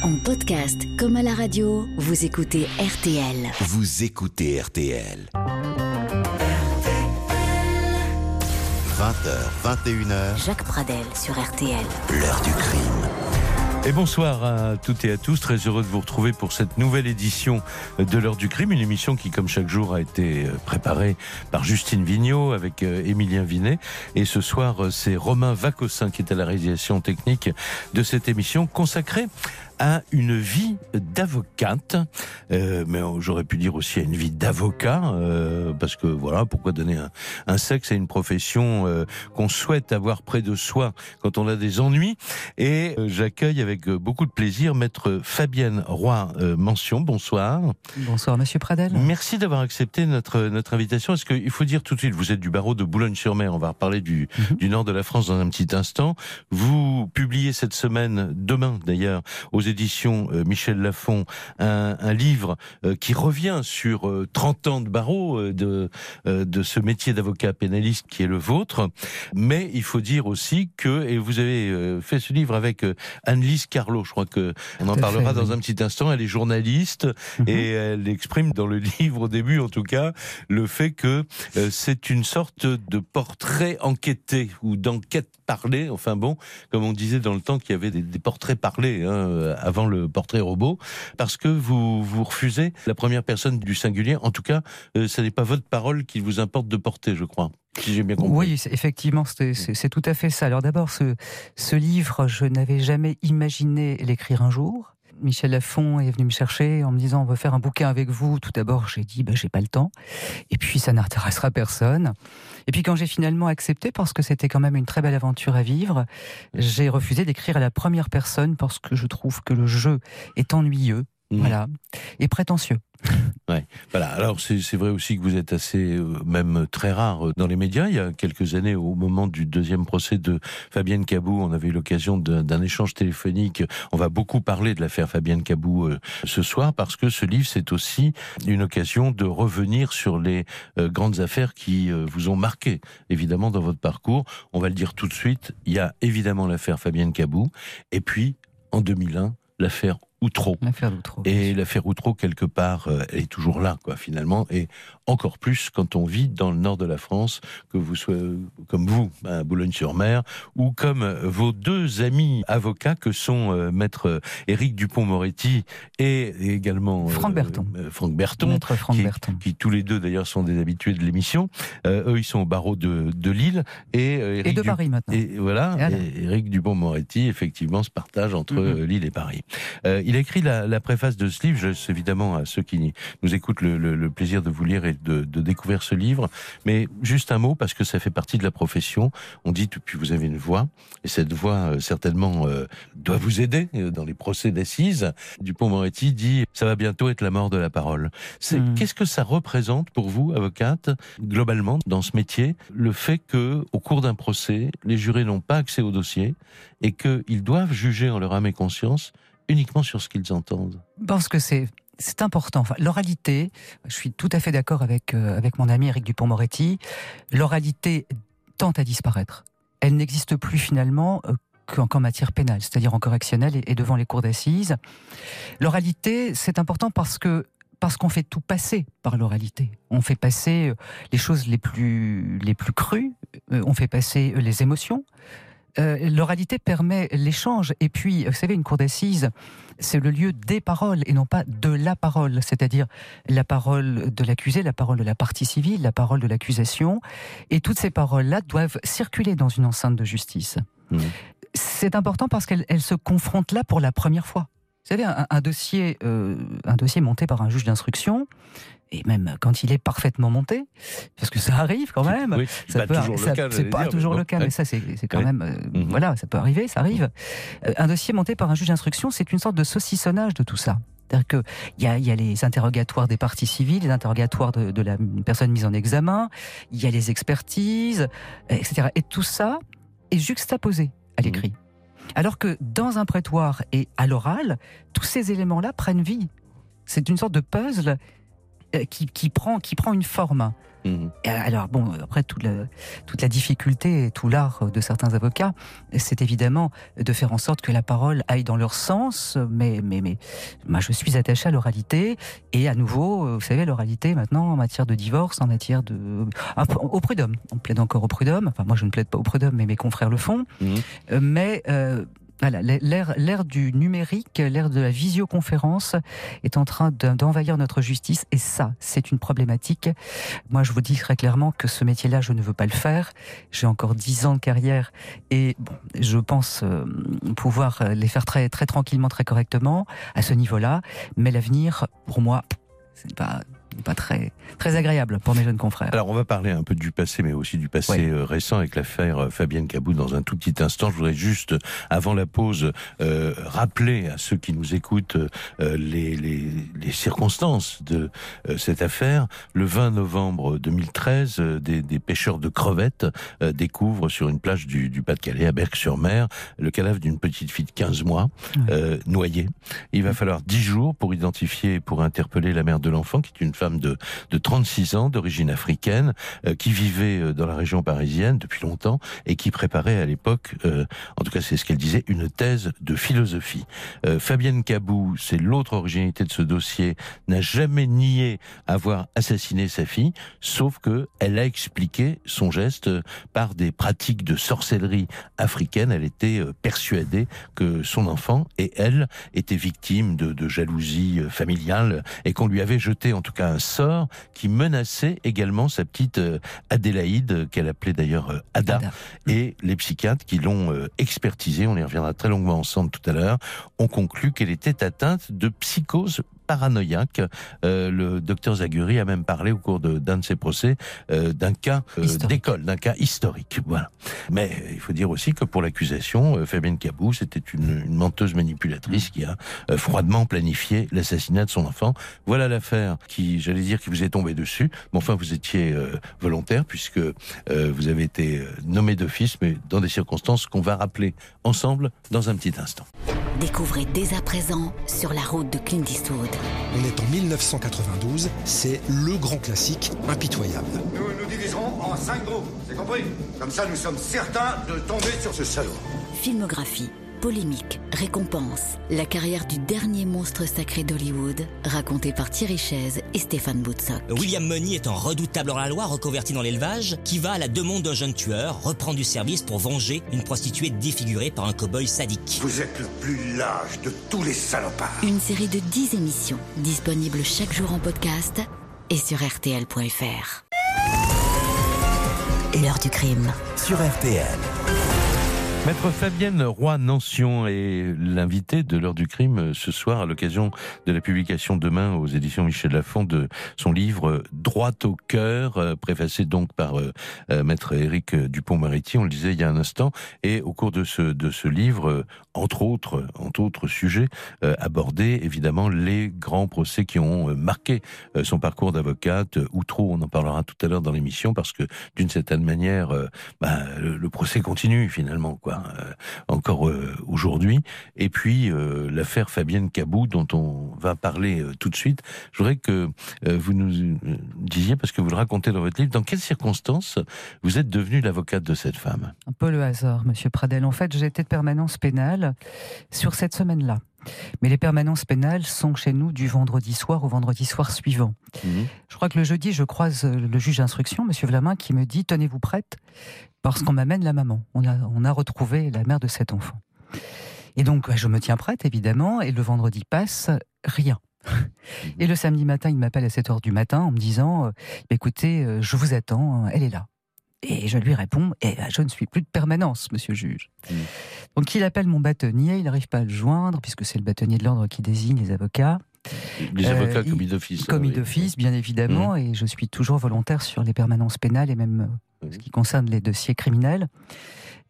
En podcast comme à la radio, vous écoutez RTL. Vous écoutez RTL. 20h, 21h, Jacques Pradel sur RTL. l'heure du crime. Et bonsoir à toutes et à tous, très heureux de vous retrouver pour cette nouvelle édition de l'heure du crime, une émission qui comme chaque jour a été euh, préparée par Justine Vignot avec euh, Émilien Vinet. Et ce soir, euh, c'est Romain Vacossin qui est à la réalisation technique de cette émission consacrée à une vie d'avocate, euh, mais j'aurais pu dire aussi à une vie d'avocat, euh, parce que voilà, pourquoi donner un, un sexe à une profession euh, qu'on souhaite avoir près de soi quand on a des ennuis? Et euh, j'accueille avec euh, beaucoup de plaisir maître Fabienne Roy euh, Mention. Bonsoir. Bonsoir Monsieur Pradel. Merci d'avoir accepté notre notre invitation. Est-ce qu'il faut dire tout de suite, vous êtes du barreau de Boulogne-sur-Mer. On va reparler du Mhm. du nord de la France dans un petit instant. Vous publiez cette semaine, demain d'ailleurs, éditions euh, Michel Lafon, un, un livre euh, qui revient sur euh, 30 ans de barreau euh, de euh, de ce métier d'avocat pénaliste qui est le vôtre. Mais il faut dire aussi que et vous avez euh, fait ce livre avec euh, Anne-Lise Carlot. Je crois que on en parlera fait, dans oui. un petit instant. Elle est journaliste Mhm. et elle exprime dans le livre au début en tout cas le fait que euh, c'est une sorte de portrait enquêté ou d'enquête parlée enfin bon comme on disait dans le temps qu'il y avait des, des portraits parlés hein, euh, avant le portrait robot parce que vous vous refusez la première personne du singulier en tout cas euh, ce n'est pas votre parole qu'il vous importe de porter je crois si j'ai bien compris Oui, effectivement, c'est c'est- c'est tout à fait ça. Alors d'abord, ce, ce livre, je n'avais jamais imaginé l'écrire un jour. Michel Lafon est venu me chercher en me disant on veut faire un bouquin avec vous. Tout d'abord, j'ai dit bah, j'ai pas le temps. Et puis ça n'intéressera personne. Et puis quand j'ai finalement accepté, parce que c'était quand même une très belle aventure à vivre, j'ai refusé d'écrire à la première personne parce que je trouve que le jeu est ennuyeux, Mhm. voilà, et prétentieux. Voilà. Alors c'est vrai aussi que vous êtes assez, euh, même très rare euh, dans les médias. Il y a quelques années, au moment du deuxième procès de Fabienne Cabou, on avait eu l'occasion d'un échange téléphonique. On va beaucoup parler de l'affaire Fabienne Cabou euh, ce soir parce que ce livre c'est aussi une occasion de revenir sur les euh, grandes affaires qui vous ont marqué évidemment dans votre parcours. On va le dire tout de suite. Il y a évidemment l'affaire Fabienne Cabou et puis en 2001 l'affaire Outreau. L'affaire d'Outreau. Et l'affaire Outreau, quelque part, euh, elle est toujours là, quoi, finalement. Et encore plus quand on vit dans le nord de la France, que vous soyez comme vous, à Boulogne-sur-Mer, ou comme euh, vos deux amis avocats que sont euh, maître euh, Éric Dupont-Moretti et également Franck Berton. euh, Franck Berton, Maître Franck qui- Berton. qui tous les deux d'ailleurs sont des habitués de l'émission. Euh, eux, ils sont au barreau de, de Lille et de Du- Paris maintenant. et voilà, et Éric Dupont-Moretti, effectivement, se partage entre Mhm. euh, Lille et Paris. Il a écrit la, la préface de ce livre. Je laisse évidemment à ceux qui nous écoutent le, le- le plaisir de vous lire et de, de découvrir ce livre. Mais juste un mot, parce que ça fait partie de la profession. On dit, puis vous avez une voix, et cette voix, euh, certainement, euh, doit vous aider euh, dans les procès d'assises. Dupont-Moretti dit, ça va bientôt être la mort de la parole. Mhm. Qu'est-ce que ça représente pour vous, avocate, globalement, dans ce métier, le fait que, au cours d'un procès, les jurés n'ont pas accès au dossier et qu'ils doivent juger en leur âme et conscience uniquement sur ce qu'ils entendent. Parce que c'est important. L'oralité, je suis tout à fait d'accord avec euh, avec mon ami Eric Dupont-Moretti. L'oralité tend à disparaître. Elle n'existe plus finalement euh, qu'en matière pénale, c'est-à-dire en correctionnel et, et devant les cours d'assises. L'oralité, c'est important parce que parce qu'on fait tout passer par l'oralité. On fait passer euh, les choses les plus les plus crues. on fait passer les émotions. Euh, L'oralité permet l'échange. Et puis, vous savez, une cour d'assises, c'est le lieu des paroles et non pas de la parole, c'est-à-dire la parole de l'accusé, la parole de la partie civile, la parole de l'accusation. Et toutes ces paroles-là doivent circuler dans une enceinte de justice. Mhm. C'est important parce qu'elles elles se confrontent là pour la première fois. Vous savez, un, un dossier, euh, un dossier monté par un juge d'instruction, et même quand il est parfaitement monté, parce que ça arrive quand même, Oui, ça pas peut- toujours ça- le cas. C'est pas dire, toujours le cas, mais ça, c'est quand Ouais. même. euh, Mhm. Voilà, ça peut arriver, ça arrive. Euh, un dossier monté par un juge d'instruction, c'est une sorte de saucissonnage de tout ça. C'est-à-dire qu'il y a, y a les interrogatoires des parties civiles, les interrogatoires de, de la personne mise en examen, il y a les expertises, euh, etc. Et tout ça est juxtaposé à l'écrit. Alors que dans un prétoire et à l'oral, tous ces éléments-là prennent vie. C'est une sorte de puzzle qui, qui, prend, qui prend une forme. Mhm. Alors bon, après toute la, toute la difficulté et tout l'art de certains avocats, c'est évidemment de faire en sorte que la parole aille dans leur sens. Mais mais mais, moi je suis attaché à l'oralité et à nouveau, vous savez, l'oralité maintenant en matière de divorce, en matière de au prud'homme. On plaide encore au prud'homme. Enfin moi je ne plaide pas au prud'homme, mais mes confrères le font. Mhm. Euh, mais euh, voilà, l'ère, du numérique, l'ère de la visioconférence est en train d'envahir notre justice et ça, c'est une problématique. Moi, je vous dis très clairement que ce métier-là, je ne veux pas le faire. J'ai encore dix ans de carrière et bon, je pense euh, pouvoir les faire très, très tranquillement, très correctement à ce niveau-là. Mais l'avenir, pour moi, c'est pas pas très, très agréable pour mes jeunes confrères. Alors, on va parler un peu du passé, mais aussi du passé euh, récent avec l'affaire euh, Fabienne Cabou dans un tout petit instant. Je voudrais juste, avant la pause, euh, rappeler à ceux qui nous écoutent euh, les, les, les, circonstances de cette affaire. Le 20 novembre 2013, des, des, pêcheurs de crevettes découvrent sur une plage du, du Pas-de-Calais, à Berck-sur-Mer, le cadavre d'une petite fille de 15 mois, noyée. Il va falloir 10 jours pour identifier, pour interpeller la mère de l'enfant, qui est une femme de, de 36 ans, d'origine africaine, euh, qui vivait euh, dans la région parisienne depuis longtemps et qui préparait à l'époque, euh, en tout cas c'est ce qu'elle disait, une thèse de philosophie. Fabienne Cabou, c'est l'autre originalité de ce dossier, n'a jamais nié avoir assassiné sa fille, sauf que elle a expliqué son geste par des pratiques de sorcellerie africaine. Elle était persuadée que son enfant et elle étaient victimes de, de jalousie familiale et qu'on lui avait jeté en tout cas un sort qui menaçait également sa petite euh, Adélaïde, qu'elle appelait d'ailleurs euh, Ada, et les psychiatres qui l'ont euh, expertisée, on y reviendra très longuement ensemble tout à l'heure, ont conclu qu'elle était atteinte de psychose paranoïaque. Euh, le docteur Zaguri a même parlé au cours d'un de, ses procès euh, d'un cas euh, d'école, d'un cas historique. Voilà. Mais il faut dire aussi que pour l'accusation, Fabienne Cabou, c'était une, une, menteuse manipulatrice qui a froidement planifié l'assassinat de son enfant. Voilà l'affaire qui, j'allais dire, qui vous est tombée dessus. Mais enfin, vous étiez volontaire puisque vous avez été nommé d'office, mais dans des circonstances qu'on va rappeler ensemble dans un petit instant. Découvrez dès à présent sur la route de Clint Eastwood. On est en 1992, c'est le grand classique impitoyable. Nous nous diviserons en cinq groupes, c'est compris Comme ça, nous sommes certains de tomber sur ce salaud. Filmographie polémique, récompense, la carrière du dernier monstre sacré d'Hollywood, raconté par Thierry Chaise et Stéphane Boutsock. William Money est un redoutable hors-la-loi reconverti dans l'élevage qui va à la demande d'un jeune tueur, reprend du service pour venger une prostituée défigurée par un cow-boy sadique. Vous êtes le plus lâche de tous les salopards. Une série de 10 émissions, disponibles chaque jour en podcast et sur RTL.fr. L'heure du crime. Sur RTL. Maître Fabienne Roy-Nancion est l'invité de l'heure du crime euh, ce soir à l'occasion de la publication demain aux éditions Michel Lafon de son livre Droit au cœur, euh, préfacé donc par euh, Maître Éric Dupont-Moretti, on le disait il y a un instant, et au cours de ce, de ce livre, entre autres, entre autres sujets, abordé évidemment les grands procès qui ont marqué son parcours d'avocate, ou trop, on en parlera tout à l'heure dans l'émission, parce que d'une certaine manière, bah, le procès continue finalement, quoi. Euh, encore euh, aujourd'hui. Et puis euh, l'affaire Fabienne Cabou, dont on va parler tout de suite. Je voudrais que vous nous disiez, parce que vous le racontez dans votre livre, dans quelles circonstances vous êtes devenue l'avocate de cette femme? Un peu le hasard, Monsieur Pradel. En fait, j'étais de permanence pénale sur cette semaine-là. Mais les permanences pénales sont chez nous du vendredi soir au vendredi soir suivant. Mhm. Je crois que le jeudi, je croise le juge d'instruction, Monsieur Vlamin, qui me dit Tenez-vous prête, parce qu'on m'amène la maman. On a, on a retrouvé la mère de cet enfant. Et donc, je me tiens prête, évidemment, et le vendredi passe, rien. Et le samedi matin, il m'appelle à 7 heures du matin en me disant euh, Écoutez, euh, je vous attends, elle est là. Et je lui réponds, eh je ne suis plus de permanence, monsieur juge. Mmh. Donc il appelle mon bâtonnier, il n'arrive pas à le joindre, puisque c'est le bâtonnier de l'ordre qui désigne les avocats. Les avocats euh, commis d'office. Commis d'office, bien évidemment, mmh. et je suis toujours volontaire sur les permanences pénales et même euh, ce qui concerne les dossiers criminels.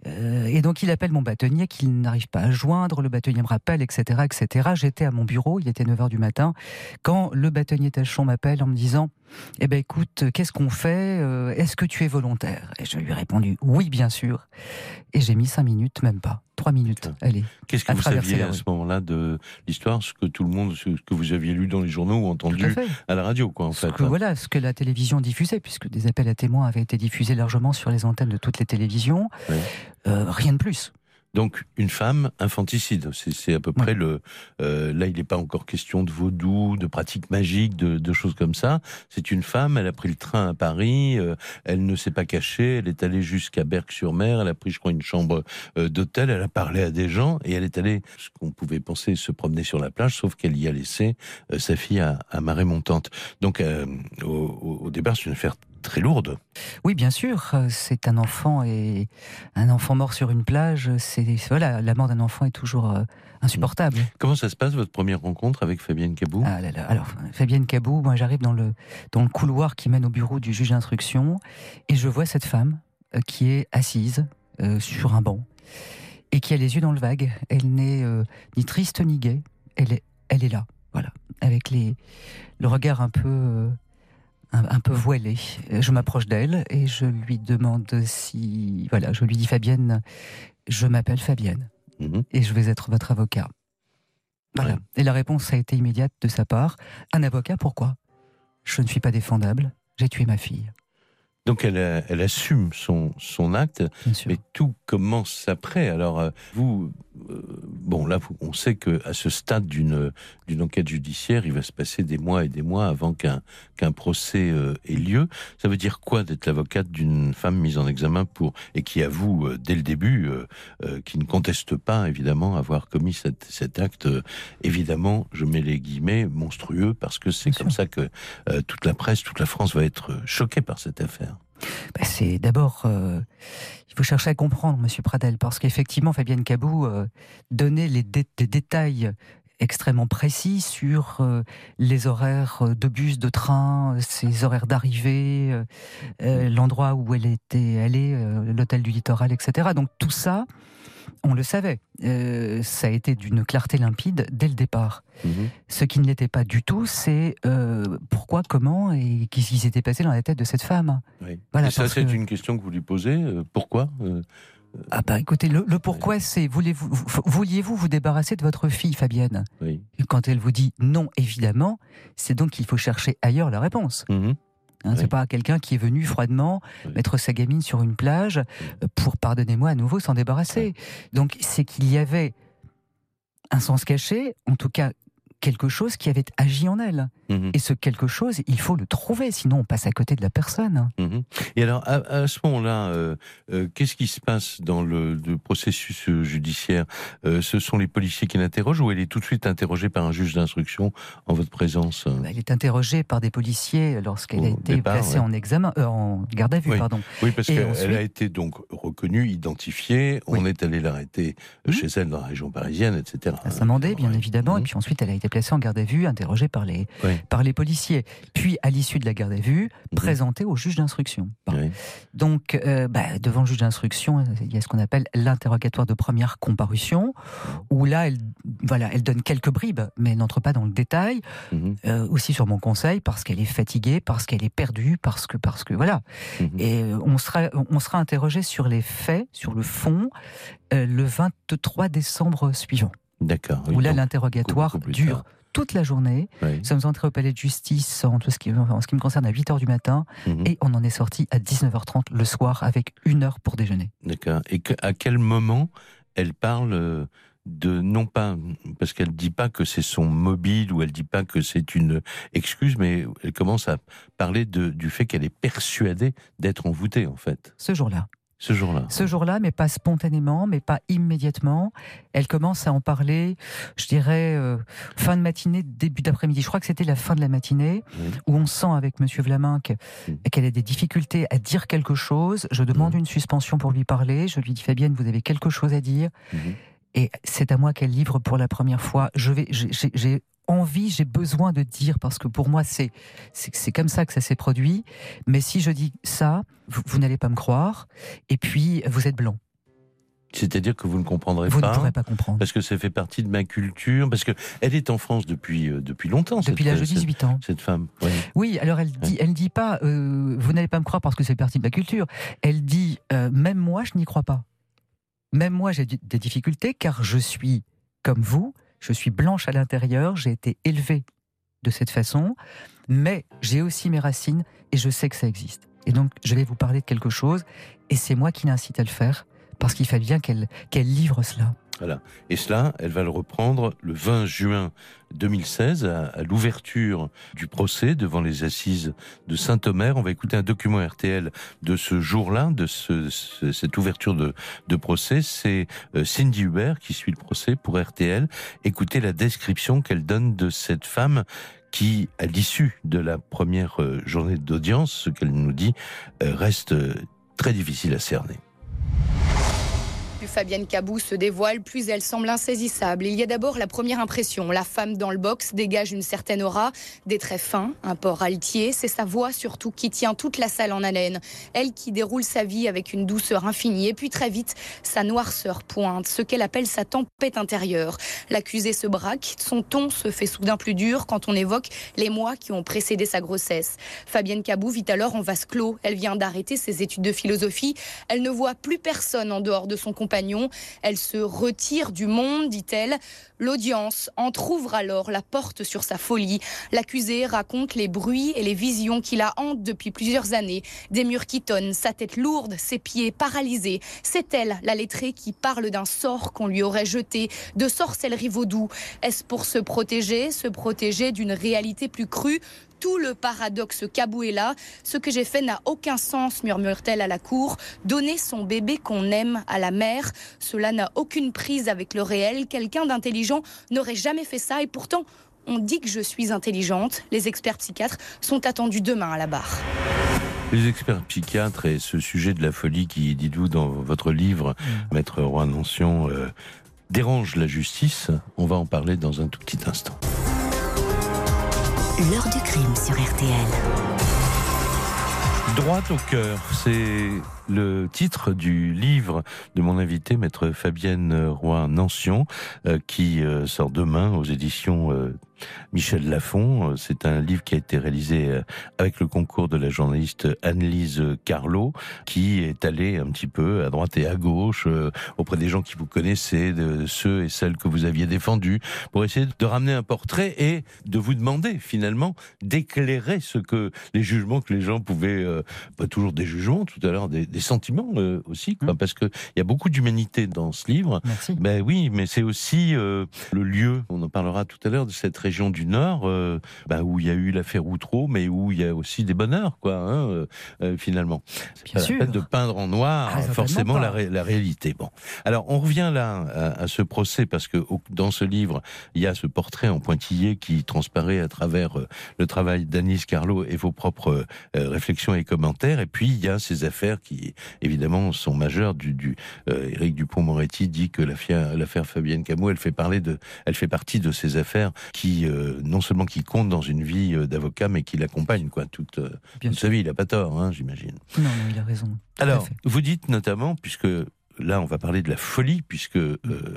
Euh, et donc il appelle mon bâtonnier qu'il n'arrive pas à joindre, le bâtonnier me rappelle, etc. etc. J'étais à mon bureau, il était 9h du matin, quand le bâtonnier Tachon m'appelle en me disant Eh ben écoute, qu'est-ce qu'on fait euh, Est-ce que tu es volontaire? Et je lui ai répondu Oui, bien sûr. Et j'ai mis 5 minutes, même pas. Trois minutes. Allez. Qu'est-ce que vous saviez à ce moment-là de l'histoire, ce que tout le monde, ce que vous aviez lu dans les journaux ou à entendu à la radio, quoi, en Ce fait. que, voilà, ce que la télévision diffusait, puisque des appels à témoins avaient été diffusés largement sur les antennes de toutes les télévisions. Oui. Euh, rien de plus. Donc une femme infanticide, c'est à peu près le. euh, là, il n'est pas encore question de vaudou, de pratiques magiques, de, de choses comme ça. C'est une femme. Elle a pris le train à Paris. euh, elle ne s'est pas cachée. Elle est allée jusqu'à Berck-sur-Mer. Elle a pris, je crois, une chambre euh, d'hôtel. Elle a parlé à des gens et elle est allée, ce qu'on pouvait penser, se promener sur la plage, sauf qu'elle y a laissé euh, sa fille à, à marée montante. Donc euh, au, au- au départ, c'est une affaire très lourde. Oui, bien sûr, euh, c'est un enfant et un enfant mort sur une plage. C'est voilà, la mort d'un enfant est toujours euh, insupportable. Comment ça se passe votre première rencontre avec Fabienne Cabou? Ah là là. Alors, Fabienne Cabou, moi j'arrive dans le, dans le couloir qui mène au bureau du juge d'instruction et je vois cette femme euh, qui est assise euh, sur un banc et qui a les yeux dans le vague. Elle n'est euh, ni triste ni gaie. Elle est, elle est là, voilà, avec les, le regard un peu, euh, un, un peu voilé. Euh, Je m'approche d'elle et je lui demande si, voilà, je lui dis Fabienne, je m'appelle Fabienne Mhm. et je vais être votre avocat. Voilà. Ouais. Et la réponse a été immédiate de sa part. Un avocat, pourquoi? Je ne suis pas défendable. J'ai tué ma fille, Donc elle, assume son, son acte, mais tout commence après. Alors euh, vous, euh, bon là, on sait que à ce stade d'une d'une enquête judiciaire, il va se passer des mois et des mois avant qu'un qu'un procès euh, ait lieu. Ça veut dire quoi d'être l'avocate d'une femme mise en examen pour et qui avoue euh, dès le début, qui ne conteste pas évidemment avoir commis cet, cet acte, évidemment, je mets les guillemets monstrueux parce que c'est comme sûr. ça que toute la presse, toute la France va être choquée par cette affaire. Bah, c'est d'abord, euh, il faut chercher à comprendre, Monsieur Pradel, parce qu'effectivement, Fabienne Cabou euh, donnait les des détails extrêmement précis sur euh, les horaires de bus, de train, ses horaires d'arrivée, euh, euh, l'endroit où elle était allée, euh, l'hôtel du littoral, etc. Donc tout ça, on le savait. Euh, ça a été d'une clarté limpide dès le départ. Mhm. Ce qui ne l'était pas du tout, c'est euh, pourquoi, comment et qu'est-ce qui s'était passé dans la tête de cette femme. Oui. Voilà, et ça, c'est que- une question que vous lui posez. euh, pourquoi Euh, Ah bah écoutez, le, le pourquoi c'est voulez-vous vous- vouliez-vous vous débarrasser de votre fille Fabienne? Oui. Quand elle vous dit non, évidemment, c'est donc qu'il faut chercher ailleurs la réponse. Mhm. Hein, C'est Oui. pas quelqu'un qui est venu froidement Oui. mettre sa gamine sur une plage euh, pour, pardonnez-moi à nouveau, s'en débarrasser. Donc c'est qu'il y avait un sens caché, en tout cas quelque chose qui avait agi en elle. Mhm. Et ce quelque chose, il faut le trouver, sinon on passe à côté de la personne. Mhm. Et alors, à, à ce moment-là, euh, euh, qu'est-ce qui se passe dans le, le processus euh, judiciaire? Euh, Ce sont les policiers qui l'interrogent ou elle est tout de suite interrogée par un juge d'instruction en votre présence? Euh Elle est interrogée par des policiers lorsqu'elle a été départ, placée ouais. en examen, en garde à vue, Oui. pardon. Oui, parce qu'elle ensuite- a été donc reconnue, identifiée. On est allé l'arrêter Mhm. chez elle dans la région parisienne, etc. à Saint-Mandé, bien évidemment, et Mhm. puis ensuite elle a été placée en garde à vue, interrogée par les, Oui. par les policiers. Puis, à l'issue de la garde à vue, Mhm. présentée au juge d'instruction. Bon. Oui. Donc, euh, bah, devant le juge d'instruction, il y a ce qu'on appelle l'interrogatoire de première comparution, où là, elle, voilà, elle donne quelques bribes, mais elle n'entre pas dans le détail, Mhm. euh, aussi sur mon conseil, parce qu'elle est fatiguée, parce qu'elle est perdue, parce que, parce que, voilà. Mhm. Et euh, on sera, on sera interrogé sur les faits, sur le fond, euh, le 23 décembre suivant, D'accord. oui, où là, l'interrogatoire dure toute la journée. Oui. Nous sommes entrés au palais de justice en, tout ce, qui, en ce qui me concerne à 8h du matin Mhm. et on en est sorti à 19h30 le soir avec une heure pour déjeuner. D'accord. Et que- à quel moment elle parle euh, de non pas parce qu'elle dit pas que c'est son mobile ou elle dit pas que c'est une excuse, mais elle commence à parler de, du fait qu'elle est persuadée d'être envoûtée en fait Ce jour-là. Ce jour-là. Ce jour-là, mais pas spontanément, mais pas immédiatement. Elle commence à en parler, je dirais, euh, fin de matinée, début d'après-midi. Je crois que c'était la fin de la matinée, où on sent avec Monsieur Vlaminck Mm. qu'elle a des difficultés à dire quelque chose. Je demande Mm. une suspension pour lui parler. Je lui dis, Fabienne, vous avez quelque chose à dire. Mhm. Et c'est à moi qu'elle livre pour la première fois. Je vais, j'ai envie, j'ai besoin de dire parce que pour moi c'est c'est comme ça que ça s'est produit. Mais si je dis ça, vous, vous n'allez pas me croire. Et puis vous êtes blanc, C'est-à-dire que vous ne comprendrez vous pas. ne pourrez pas comprendre. Parce que ça fait partie de ma culture, parce que elle est en France depuis euh, depuis longtemps. Depuis l'âge de cette- 18 ans. Cette femme. Oui. Oui, alors elle dit, elle dit pas, euh, vous n'allez pas me croire parce que c'est partie de ma culture. Elle dit, euh, même moi, je n'y crois pas. même moi, j'ai des difficultés car je suis comme vous, je suis blanche à l'intérieur, j'ai été élevée de cette façon, mais j'ai aussi mes racines et je sais que ça existe. Et donc, je vais vous parler de quelque chose, et c'est moi qui l'incite à le faire, parce qu'il fallait bien qu'elle livre cela. Voilà. Et cela, elle va le reprendre le 20 juin 2016 à, l'ouverture du procès devant les assises de Saint-Omer. On va écouter un document RTL de ce jour-là, de ce, cette ouverture de, de procès. C'est euh, Cindy Hubert qui suit le procès pour RTL. Écoutez la description qu'elle donne de cette femme qui, à l'issue de la première euh, journée d'audience, ce qu'elle nous dit, euh, reste très difficile à cerner. Fabienne Cabou se dévoile, plus elle semble insaisissable. Il y a d'abord la première impression. La femme dans le box dégage une certaine aura, des traits fins, un port altier. C'est sa voix surtout qui tient toute la salle en haleine. Elle qui déroule sa vie avec une douceur infinie. Et puis très vite, sa noirceur pointe, ce qu'elle appelle sa tempête intérieure. L'accusé se braque, son ton se fait soudain plus dur quand on évoque les mois qui ont précédé sa grossesse. Fabienne Cabou vit alors en vase clos. Elle vient d'arrêter ses études de philosophie. Elle ne voit plus personne en dehors de son compagnon elle se retire du monde, dit-elle. L'audience entr'ouvre alors la porte sur sa folie. L'accusé raconte les bruits et les visions qui la hantent depuis plusieurs années. Des murs qui tonnent, sa tête lourde, ses pieds paralysés. C'est elle, la lettrée, qui parle d'un sort qu'on lui aurait jeté, de sorcellerie vaudou. Est-ce pour se protéger, se protéger d'une réalité plus crue? Tout le paradoxe Kabou est là. Ce que j'ai fait n'a aucun sens, murmure-t-elle à la cour. Donner son bébé qu'on aime à la mère, cela n'a aucune prise avec le réel. Quelqu'un d'intelligent n'aurait jamais fait ça et pourtant, on dit que je suis intelligente. Les experts psychiatres sont attendus demain à la barre. Les experts psychiatres et ce sujet de la folie qui, dites-vous dans votre livre. Maître Roy Nancion, euh, dérange la justice. On va en parler dans un tout petit instant. L'heure du crime sur RTL. Droite au cœur, c'est le titre du livre de mon invité, maître Fabienne Roy-Nancion, euh, qui euh, sort demain aux éditions euh, Michel Lafon. C'est un livre qui a été réalisé avec le concours de la journaliste Annelise Carlo, qui est allée un petit peu à droite et à gauche auprès des gens qui vous connaissez, de ceux et celles que vous aviez défendus, pour essayer de ramener un portrait et de vous demander finalement d'éclairer ce que les jugements que les gens pouvaient, pas toujours des jugements, tout à l'heure des, des sentiments euh, aussi, quoi, mmh. parce que il y a beaucoup d'humanité dans ce livre. Merci. Ben oui, mais c'est aussi euh, le lieu. On en parlera tout à l'heure de cette région du Nord, euh, ben, où il y a eu l'affaire Outreau, mais où il y a aussi des bonheurs, quoi, hein, finalement. Bien sûr. La peine de peindre en noir, ah, forcément la, la, réalité. Bon, alors on revient là à, ce procès parce que dans ce livre, il y a ce portrait en pointillé qui transparaît à travers le travail d'Anis Carlo et vos propres réflexions et commentaires. Et puis il y a ces affaires qui évidemment sont majeurs. Du, du euh, Éric Dupont-Moretti dit que l'affaire Fabienne Camus, elle fait parler de, elle fait partie de ces affaires qui euh, non seulement qui comptent dans une vie euh, d'avocat, mais qui l'accompagnent quoi toute, sa vie. Il a pas tort, hein, j'imagine. Non, non, il a raison. Alors, vous dites notamment, puisque là, on va parler de la folie, puisque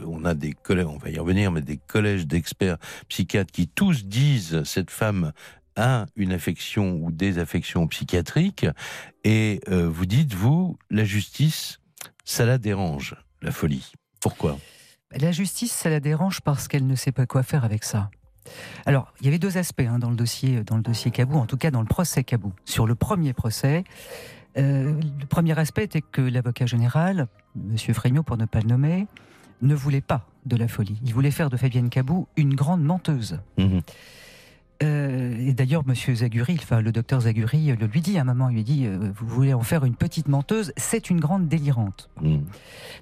on a des collèges, on va y revenir, mais des collèges d'experts psychiatres qui tous disent cette femme a une affection ou des affections psychiatriques, et euh, vous dites, vous, la justice, ça la dérange, la folie. Pourquoi? La justice, ça la dérange parce qu'elle ne sait pas quoi faire avec ça. Alors, il y avait deux aspects hein, dans le dossier, dans le dossier Cabou, en tout cas dans le procès Cabou. Sur le premier procès, euh, le premier aspect était que l'avocat général, M. Frémiot pour ne pas le nommer, ne voulait pas de la folie. Il voulait faire de Fabienne Cabou une grande menteuse. Mmh. Euh, et d'ailleurs, Monsieur Zaguri, enfin le docteur Zaguri, le lui dit à un moment, il lui dit euh, Vous voulez en faire une petite menteuse C'est une grande délirante. Mm.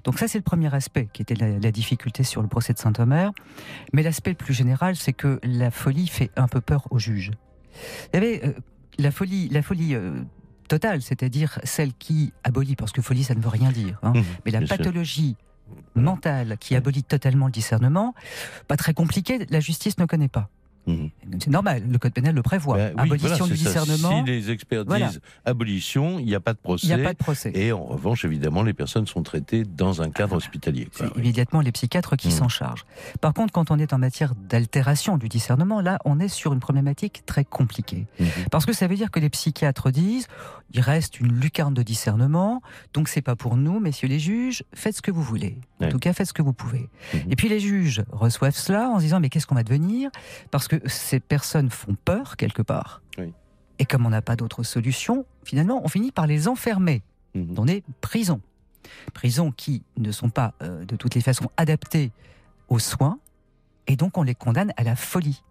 Donc, ça, c'est le premier aspect qui était la, difficulté sur le procès de Saint-Omer. Mais l'aspect plus général, c'est que la folie fait un peu peur aux juges. Vous savez, euh, la folie, la folie totale, c'est-à-dire celle qui abolit, parce que folie, ça ne veut rien dire, hein, mm. mais la pathologie mentale qui abolit totalement le discernement, pas très compliqué, la justice ne connaît pas. Mhm. C'est normal, le code pénal le prévoit. Ben oui, abolition voilà, du ça. discernement. Si les experts Voilà. disent abolition, il n'y a pas de procès. Il n'y a pas de procès. Et en revanche, évidemment, les personnes sont traitées dans un cadre hospitalier. quoi. C'est immédiatement les psychiatres qui Mhm. s'en chargent. Par contre, quand on est en matière d'altération du discernement, là, on est sur une problématique très compliquée. Mhm. Parce que ça veut dire que les psychiatres disent, il reste une lucarne de discernement, donc c'est pas pour nous, messieurs les juges, faites ce que vous voulez. En Ouais. tout cas, faites ce que vous pouvez. Et puis les juges reçoivent cela en se disant, mais qu'est-ce qu'on va devenir? Parce que ces personnes font peur quelque part. Oui. Et comme on n'a pas d'autre solution, finalement, on finit par les enfermer Mhm. dans des prisons. Prisons qui ne sont pas euh, de toutes les façons adaptées aux soins, et donc on les condamne à la folie.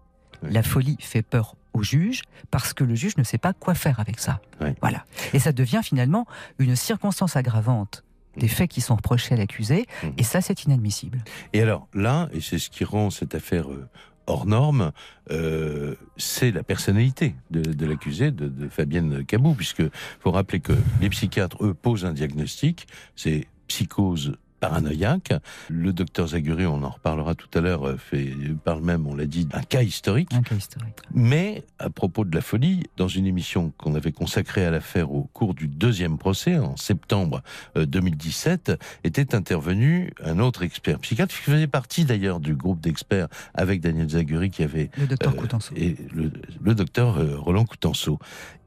Oui. La folie fait peur au juge parce que le juge ne sait pas quoi faire avec ça. Oui. Voilà. Et ça devient finalement une circonstance aggravante des faits qui sont reprochés à l'accusé, Mhm. et ça c'est inadmissible. Et alors là, et c'est ce qui rend cette affaire euh, hors norme, euh, c'est la personnalité de, l'accusé, de, de Fabienne Cabou, puisque faut rappeler que les psychiatres, eux, posent un diagnostic, c'est psychose paranoïaque. Le docteur Zaguri, on en reparlera tout à l'heure, euh, fait, parle même, on l'a dit, d'un cas historique. Un cas historique. Mais à propos de la folie, dans une émission qu'on avait consacrée à l'affaire au cours du deuxième procès, en septembre euh, 2017, était intervenu un autre expert psychiatre, qui faisait partie d'ailleurs du groupe d'experts avec Daniel Zaguri, qui avait Le docteur euh, Coutenceau. et le, le docteur euh, Roland Coutenceau.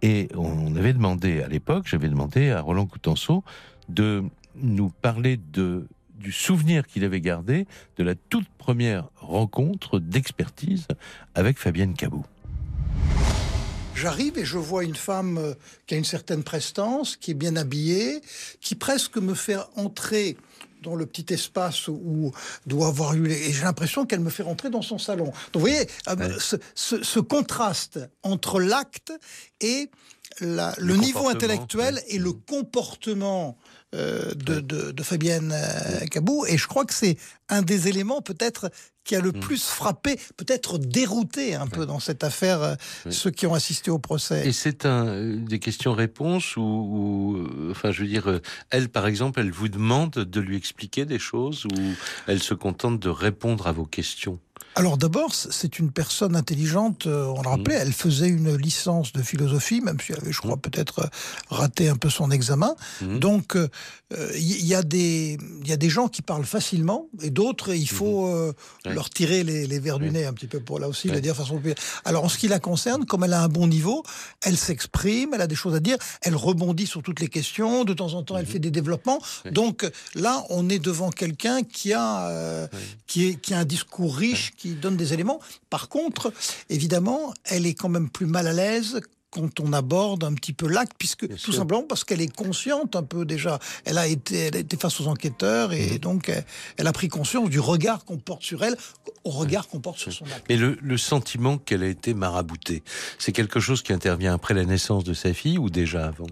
Et on avait demandé à l'époque, j'avais demandé à Roland Coutenceau de nous parler de du souvenir qu'il avait gardé de la toute première rencontre d'expertise avec Fabienne Cabou. J'arrive et je vois une femme euh, qui a une certaine prestance, qui est bien habillée, qui presque me fait entrer dans le petit espace où doit avoir eu... les- Et j'ai l'impression qu'elle me fait rentrer dans son salon. Donc vous voyez, euh, ce, ce- ce contraste entre l'acte et la- le, Le niveau intellectuel ouais. et le comportement euh, de, de- de Fabienne euh, Cabou. Et je crois que c'est un des éléments peut-être qui a le Mm. plus frappé, peut-être dérouté un peu dans cette affaire euh, Oui. ceux qui ont assisté au procès. Et c'est un euh, des questions-réponses où, où, enfin, je veux dire, elle, par exemple, elle vous demande de lui expliquer des choses ou elle se contente de répondre à vos questions? Alors d'abord, c'est une personne intelligente, euh, on le rappelait, elle faisait une licence de philosophie, même si elle avait, je crois, peut-être euh, raté un peu son examen. Mhm. Donc, euh, euh, il y, a des- il y a des gens qui parlent facilement, et d'autres, il faut euh, Ouais. leur tirer les, les verres du nez un petit peu pour là aussi Ouais. le dire de façon plus... Alors, en ce qui la concerne, comme elle a un bon niveau, elle s'exprime, elle a des choses à dire, elle rebondit sur toutes les questions, de temps en temps, elle fait des développements. Donc là, on est devant quelqu'un qui a... euh, Ouais. qui, est, qui a un discours riche, qui donne des éléments. Par contre, évidemment, elle est quand même plus mal à l'aise quand on aborde un petit peu l'acte, puisque Bien tout sûr. simplement parce qu'elle est consciente un peu déjà. Elle a été, elle a été face aux enquêteurs et Mhm. donc elle, elle a pris conscience du regard qu'on porte sur elle, au regard qu'on porte sur son acte. Mais le, le sentiment qu'elle a été maraboutée, c'est quelque chose qui intervient après la naissance de sa fille ou déjà avant?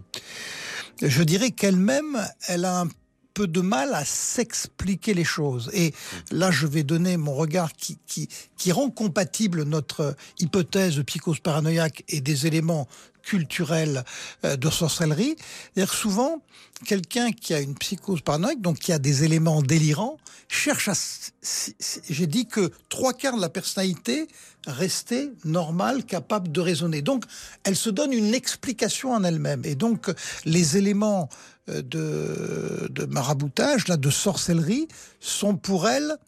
Je dirais qu'elle-même, elle a un peu de mal à s'expliquer les choses. Et là, je vais donner mon regard qui, qui, qui rend compatible notre hypothèse de psychose paranoïaque et des éléments culturels euh, de sorcellerie. C'est-à-dire souvent, quelqu'un qui a une psychose paranoïaque, donc qui a des éléments délirants, cherche à... J'ai dit que trois quarts de la personnalité restait normale, capable de raisonner. Donc, elle se donne une explication en elle-même. Et donc, les éléments de, de maraboutage, là, de sorcellerie, sont pour elle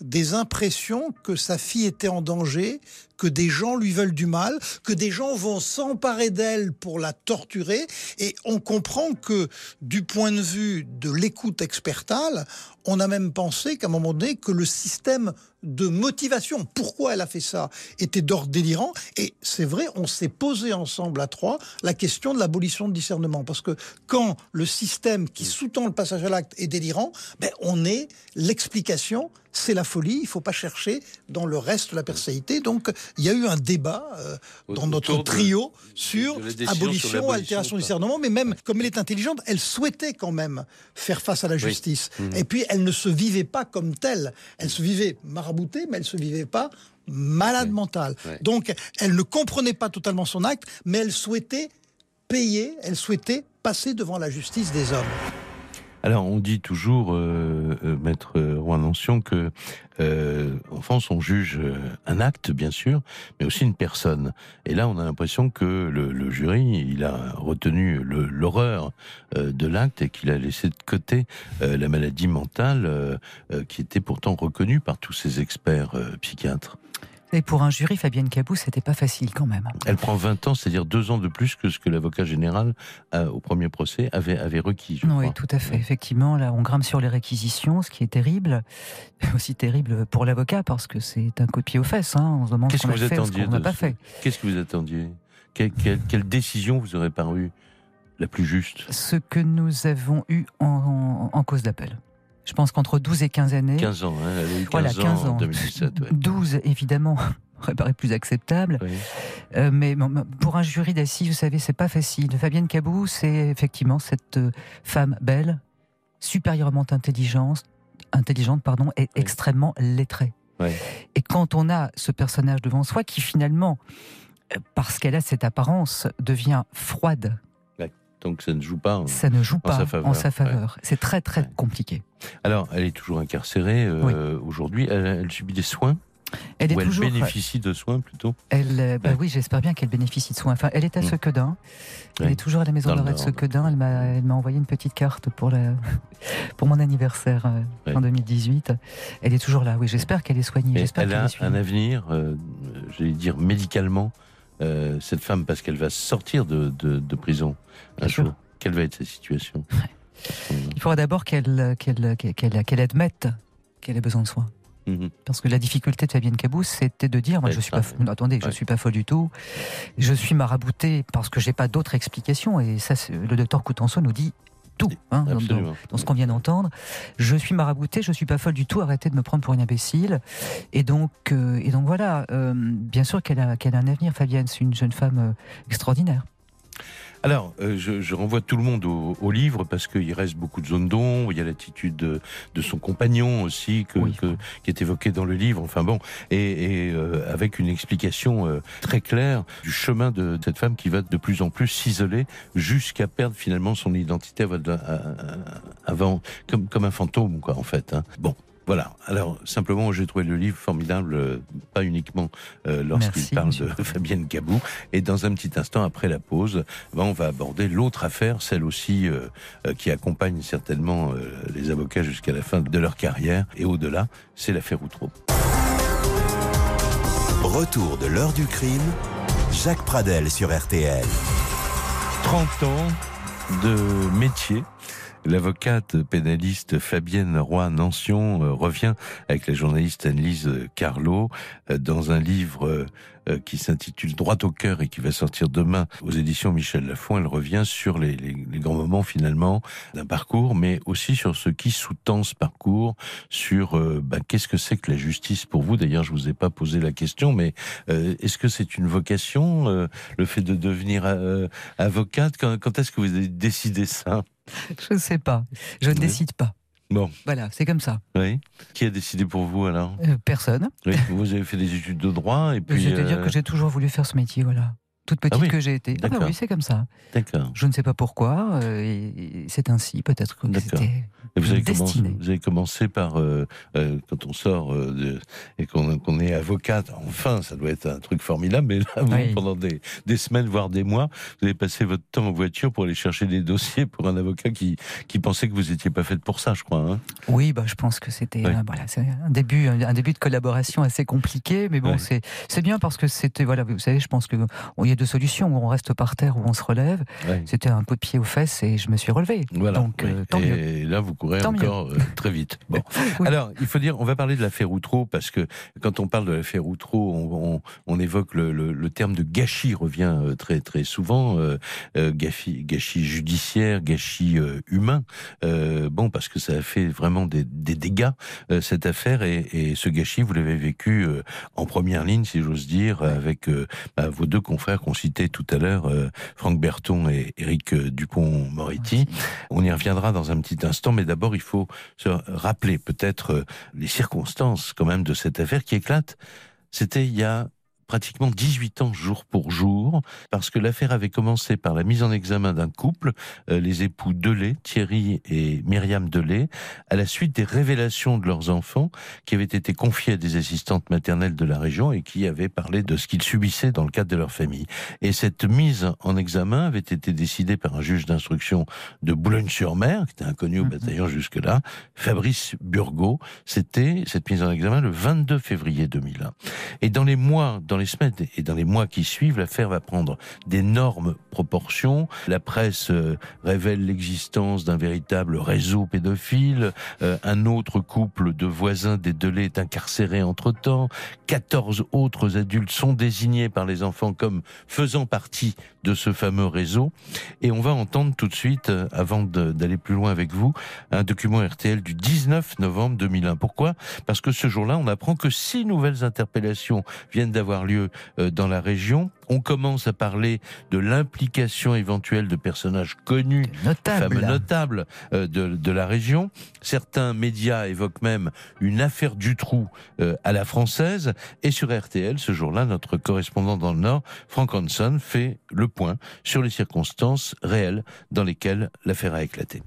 des impressions que sa fille était en danger, que des gens lui veulent du mal, que des gens vont s'emparer d'elle pour la torturer. Et on comprend que du point de vue de l'écoute expertale, on a même pensé qu'à un moment donné, que le système de motivation, pourquoi elle a fait ça, était d'ordre délirant. Et c'est vrai, on s'est posé ensemble à trois la question de l'abolition de discernement. Parce que quand le système qui sous-tend le passage à l'acte est délirant, ben, on est l'explication, c'est la folie, il faut pas chercher dans le reste de la personnalité. Donc, il y a eu un débat euh, dans notre de- trio sur de sur abolition, l'abolition, altération du discernement, mais même comme elle est intelligente, elle souhaitait quand même faire face à la justice. Mhm. Et puis, elle ne se vivait pas comme telle. Elle se vivait mais elle se vivait pas malade Ouais. mentale. Ouais. Donc, elle ne comprenait pas totalement son acte, mais elle souhaitait payer, elle souhaitait passer devant la justice des hommes. Alors, on dit toujours, euh, euh, maître Rouen Nancion, que euh, France, on juge un acte, bien sûr, mais aussi une personne. Et là, on a l'impression que le, jury, il a retenu l'horreur de l'acte et qu'il a laissé de côté la maladie mentale qui était pourtant reconnue par tous ces experts psychiatres. Et pour un jury, Fabienne Cabou, c'était pas facile quand même. Elle prend 20 ans, c'est-à-dire deux ans de plus que ce que l'avocat général, euh, au premier procès, avait, avait requis. Je oui, tout à fait. Effectivement, là, on grimpe sur les réquisitions, ce qui est terrible. Aussi terrible pour l'avocat, parce que c'est un coup de pied aux fesses. Hein. On se demande ce qu'on a fait ce qu'on n'a pas fait. Qu'est-ce que vous attendiez? Quelle, quelle, décision vous aurez paru la plus juste? Ce que nous avons eu en, en cause d'appel. Je pense qu'entre 12 et 15 années. 15 ans, hein, elle a eu 15 voilà, 15 ans, en 2017. Ouais. 12, évidemment, aurait paru plus acceptable. Oui. Euh, mais pour un jury d'assises, vous savez, c'est pas facile. Fabienne Cabou, c'est effectivement cette euh, femme belle, supérieurement intelligente, intelligente pardon, et oui. extrêmement lettrée. Oui. Et quand on a ce personnage devant soi qui finalement, euh, parce qu'elle a cette apparence, devient froide, donc ça ne joue pas. En, ça ne joue pas sa faveur. en sa faveur. Ouais. C'est très très ouais. compliqué. Alors, elle est toujours incarcérée euh, oui. aujourd'hui. Elle, elle, subit des soins. Elle, est elle toujours... bénéficie de soins plutôt. Elle, euh, bah oui, j'espère bien qu'elle bénéficie de soins. Enfin, elle est à Sequedin. Elle est toujours à la maison d'arrêt de Sequedin. Elle m'a, elle m'a envoyé une petite carte pour la, pour mon anniversaire euh, en 2018. Elle est toujours là. Oui, j'espère qu'elle est soignée. Elle a un avenir, euh, j'allais dire médicalement, euh, cette femme parce qu'elle va sortir de, de, de prison un jour. Quelle va être sa situation? Ouais. Il faudra d'abord qu'elle qu'elle qu'elle qu'elle admette qu'elle a besoin de soins. Mm -hmm. Parce que la difficulté de Fabienne Cabous, c'était de dire, moi, je suis pas, non, attendez, je suis pas folle du tout. Je suis marabouté parce que j'ai pas d'autre explication. Et ça, le docteur Coutenceau nous dit tout, hein, dans, dans, dans, ce qu'on vient d'entendre. Je suis marabouté, je suis pas folle du tout, arrêtez de me prendre pour une imbécile. Et donc, euh, et donc voilà, euh, bien sûr qu'elle a, qu'elle a un avenir, Fabienne, c'est une jeune femme euh, extraordinaire. Alors, euh, je, je, renvoie tout le monde au, au livre parce qu'il reste beaucoup de zones d'ombre. Il y a l'attitude de, de, son compagnon aussi que, oui. que, qui est évoqué dans le livre. Enfin bon, et, et euh, avec une explication euh, très claire du chemin de cette femme qui va de plus en plus s'isoler jusqu'à perdre finalement son identité avant, avant comme, comme un fantôme, quoi, en fait. Hein. Bon, voilà. Alors simplement, j'ai trouvé le livre formidable, euh, pas uniquement euh, lorsqu'il parle de Fabienne Cabou. Et dans un petit instant après la pause, ben, on va aborder l'autre affaire, celle aussi euh, qui accompagne certainement euh, les avocats jusqu'à la fin de leur carrière et au-delà, c'est l'affaire Outreau. Retour de l'heure du crime, Jacques Pradel sur RTL. 30 ans de métier L'avocate pénaliste Fabienne Roy-Nancion euh, revient avec la journaliste Annelise Carlot euh, dans un livre euh, qui s'intitule Droit au cœur et qui va sortir demain aux éditions Michel Lafon. Elle revient sur les, grands moments finalement d'un parcours, mais aussi sur ce qui sous-tend ce parcours, sur bah, qu'est-ce que c'est que la justice pour vous? D'ailleurs, je vous ai pas posé la question, mais est-ce que c'est une vocation, le fait de devenir avocate? Quand, quand est-ce que vous avez décidé ça? Je ne sais pas. Je ne oui. décide pas. Bon. Voilà, c'est comme ça. Oui. Qui a décidé pour vous alors? Euh, Personne. Oui. Vous avez fait des études de droit et puis. C'est-à-dire euh... que j'ai toujours voulu faire ce métier, voilà. Toute petite ah oui. que j'ai été. Ah bah oui, c'est comme ça. D'accord. Je ne sais pas pourquoi. Euh, et, et c'est ainsi, peut-être que c'était vous avez, commencé, vous avez commencé par euh, euh, quand on sort de, et qu'on qu est avocate. Enfin, ça doit être un truc formidable. Mais là, vous, oui. pendant des, des, semaines, voire des mois, vous avez passé votre temps en voiture pour aller chercher des dossiers pour un avocat qui qui pensait que vous étiez pas faite pour ça, je crois. Hein oui, bah, je pense que c'était oui. voilà, un début, un, début de collaboration assez compliqué, mais bon, oui. c'est bien parce que c'était voilà, vous savez, je pense que il y a deux solutions où on reste par terre ou on se relève. C'était un coup de pied aux fesses et je me suis relevé. Voilà. Donc tant et mieux. là, vous courez Tant encore euh, très vite. Bon. oui. Alors, il faut dire, on va parler de l'affaire Outreau parce que quand on parle de l'affaire Outreau, on, on, on évoque le, le, le, terme de gâchis revient euh, très très souvent, euh, euh, gâchis, gâchis judiciaire, gâchis euh, humain. bon, parce que ça a fait vraiment des, des dégâts cette affaire et, et, ce gâchis, vous l'avez vécu en première ligne, si j'ose dire, avec bah, vos deux confrères qu'on citait tout à l'heure, Franck Berton et Éric Dupont-Moretti. On y reviendra dans un petit instant, mais d'abord il faut se rappeler peut-être les circonstances quand même de cette affaire qui éclate. C'était il y a pratiquement 18 ans jour pour jour, parce que l'affaire avait commencé par la mise en examen d'un couple, euh, les époux Delay, Thierry et Myriam Delay, à la suite des révélations de leurs enfants qui avaient été confiés à des assistantes maternelles de la région et qui avaient parlé de ce qu'ils subissaient dans le cadre de leur famille. Et cette mise en examen avait été décidée par un juge d'instruction de Boulogne-sur-Mer, qui était inconnu au Mhm. bataillon jusque-là, Fabrice Burgot. C'était cette mise en examen le 22 février 2001. Et dans les mois, dans les semaines et dans les mois qui suivent, l'affaire va prendre d'énormes proportions. La presse euh, révèle l'existence d'un véritable réseau pédophile. Euh, un autre couple de voisins des Delay est incarcéré entre-temps. 14 autres adultes sont désignés par les enfants comme faisant partie de ce fameux réseau. Et on va entendre tout de suite, euh, avant d'aller plus loin avec vous, un document RTL du 19 novembre 2001. Pourquoi? Parce que ce jour-là, on apprend que six nouvelles interpellations viennent d'avoir lieu euh, dans la région. On commence à parler de l'implication éventuelle de personnages connus, Notable. fameux notables euh, de, de la région. Certains médias évoquent même une affaire du trou euh, à la française. Et sur RTL, ce jour-là, notre correspondant dans le Nord, Frank Hanson, fait le point sur les circonstances réelles dans lesquelles l'affaire a éclaté.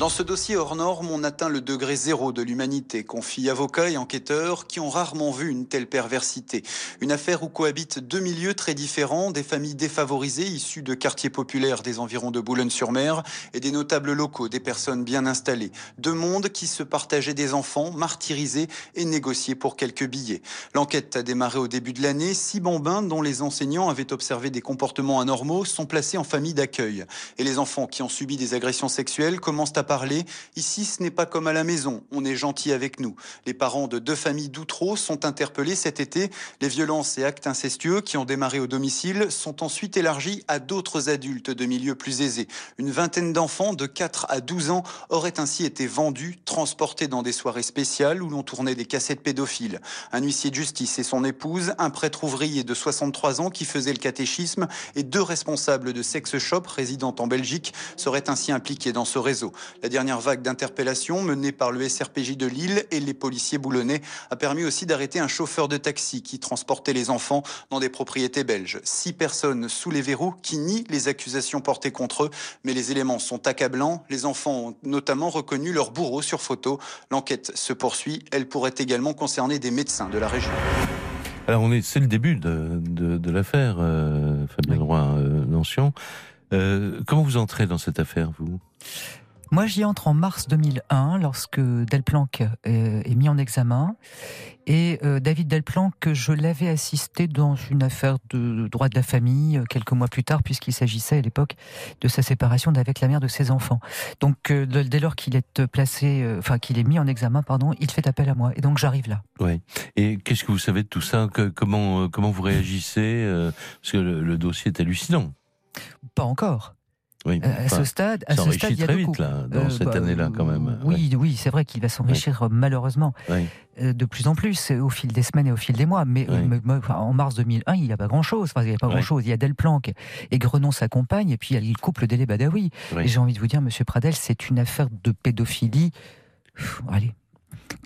Dans ce dossier hors norme, on atteint le degré zéro de l'humanité, confie avocats et enquêteurs qui ont rarement vu une telle perversité. Une affaire où cohabitent deux milieux très différents, des familles défavorisées issues de quartiers populaires des environs de Boulogne-sur-Mer et des notables locaux, des personnes bien installées. Deux mondes qui se partageaient des enfants, martyrisés et négociés pour quelques billets. L'enquête a démarré au début de l'année. Six bambins dont les enseignants avaient observé des comportements anormaux sont placés en famille d'accueil. Et les enfants qui ont subi des agressions sexuelles commencent à parler. Ici, ce n'est pas comme à la maison. On est gentil avec nous. Les parents de deux familles d'Outreau sont interpellés cet été. Les violences et actes incestueux qui ont démarré au domicile sont ensuite élargis à d'autres adultes de milieux plus aisés. Une vingtaine d'enfants de 4 à 12 ans auraient ainsi été vendus, transportés dans des soirées spéciales où l'on tournait des cassettes pédophiles. Un huissier de justice et son épouse, un prêtre ouvrier de 63 ans qui faisait le catéchisme et deux responsables de sex shop résidant en Belgique seraient ainsi impliqués dans ce réseau. La dernière vague d'interpellations menée par le SRPJ de Lille et les policiers boulonnais a permis aussi d'arrêter un chauffeur de taxi qui transportait les enfants dans des propriétés belges. Six personnes sous les verrous qui nient les accusations portées contre eux, mais les éléments sont accablants. Les enfants ont notamment reconnu leur bourreau sur photo. L'enquête se poursuit. Elle pourrait également concerner des médecins de la région. Alors on est, c'est le début de, de, de l'affaire, euh, Fabien Roy euh. Euh, comment vous entrez dans cette affaire, vous? Moi, j'y entre en mars 2001, lorsque Delplanque euh, est mis en examen. Et euh, David Delplanque, je l'avais assisté dans une affaire de droit de la famille euh, quelques mois plus tard, puisqu'il s'agissait à l'époque de sa séparation d'avec la mère de ses enfants. Donc, dès lors qu'il est placé, enfin qu'il est mis en examen, pardon, il fait appel à moi. Et donc, j'arrive là. Oui. Et qu'est-ce que vous savez de tout ça? Que- Comment comment vous réagissez Parce que le, le dossier est hallucinant. Pas encore. Oui. Euh, à ce stade, à ce stade, il y a très vite là, dans Euh, cette bah, année-là quand même. Oui, oui, c'est vrai qu'il va s'enrichir malheureusement euh, de plus en plus au fil des semaines et au fil des mois. Mais, en mars 2001, il n'y a pas grand-chose. Enfin, il n'y a pas grand-chose. Il y a Delplanque et Grenon sa compagne, et puis il y a le couple Badawi. Et j'ai envie de vous dire, Monsieur Pradel, c'est une affaire de pédophilie. Pff, allez.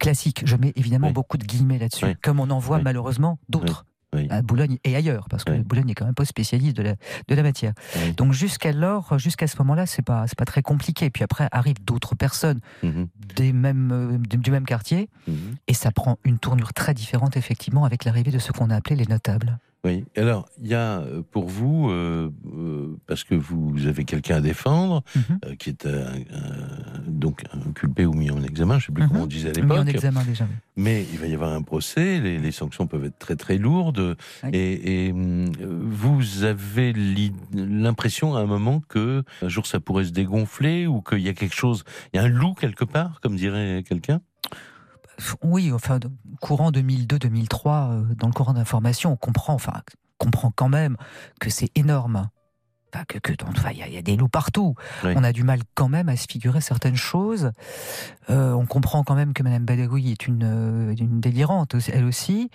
Classique, je mets évidemment beaucoup de guillemets là-dessus, comme on en voit malheureusement d'autres Oui. à Boulogne et ailleurs, parce que Oui. Boulogne n'est quand même pas spécialiste de la, de la matière. Oui. Donc jusqu'alors, jusqu'à ce moment-là, c'est pas, c'est pas très compliqué. Puis après arrivent d'autres personnes Mhm, des mêmes, euh, du du même quartier, mhm. et ça prend une tournure très différente effectivement avec l'arrivée de ce qu'on a appelé les notables. Oui. Alors, il y a euh, pour vous, euh, euh, parce que vous avez quelqu'un à défendre, Mhm. euh, qui est donc inculpé ou mis en examen, je ne sais plus Mhm. comment on disait à Mis en l'époque. examen déjà. Mais il va y avoir un procès, les, les sanctions peuvent être très très lourdes. Et, et, vous avez l'i- l'impression à un moment que un jour ça pourrait se dégonfler ou qu'il y a quelque chose, il y a un loup quelque part, comme dirait quelqu'un? Oui, enfin, courant 2002-2003, euh, dans le courant d'information, on comprend, enfin, comprend quand même que c'est énorme. Enfin, que, que, enfin, il y, a- il y a des loups partout. Oui. On a du mal quand même à se figurer certaines choses. Euh, on comprend quand même que Madame Badawi est une, euh, une délirante, elle aussi.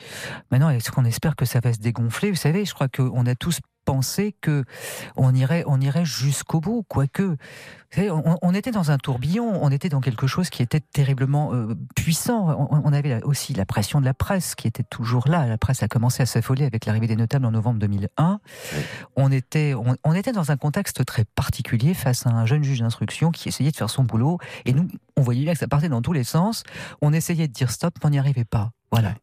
Maintenant, est-ce qu'on espère que ça va se dégonfler? Vous savez, je crois qu'on a tous penser que on irait, on irait jusqu'au bout, quoique. On, on, était dans un tourbillon, on était dans quelque chose qui était terriblement euh, puissant. On, avait aussi la pression de la presse qui était toujours là. La presse a commencé à s'affoler avec l'arrivée des notables en novembre 2001. On était, on, était dans un contexte très particulier face à un jeune juge d'instruction qui essayait de faire son boulot. Et nous, on voyait bien que ça partait dans tous les sens. On essayait de dire stop, mais on n'y arrivait pas. Voilà.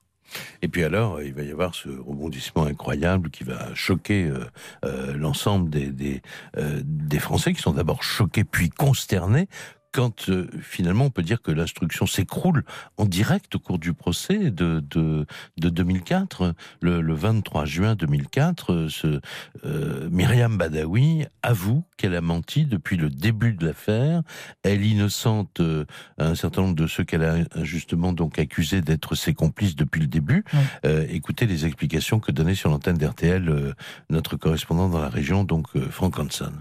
Et puis alors, il va y avoir ce rebondissement incroyable qui va choquer euh, euh, l'ensemble euh, des Français qui sont d'abord choqués puis consternés quand euh, finalement on peut dire que l'instruction s'écroule en direct au cours du procès de, de, de 2004, le, le, 23 juin 2004, euh, ce, euh, Myriam Badawi avoue qu'elle a menti depuis le début de l'affaire. Elle innocente euh, un certain nombre de ceux qu'elle a justement donc accusés d'être ses complices depuis le début. écoutez les explications que donnait sur l'antenne d'RTL notre correspondant dans la région, donc Frank Hanson.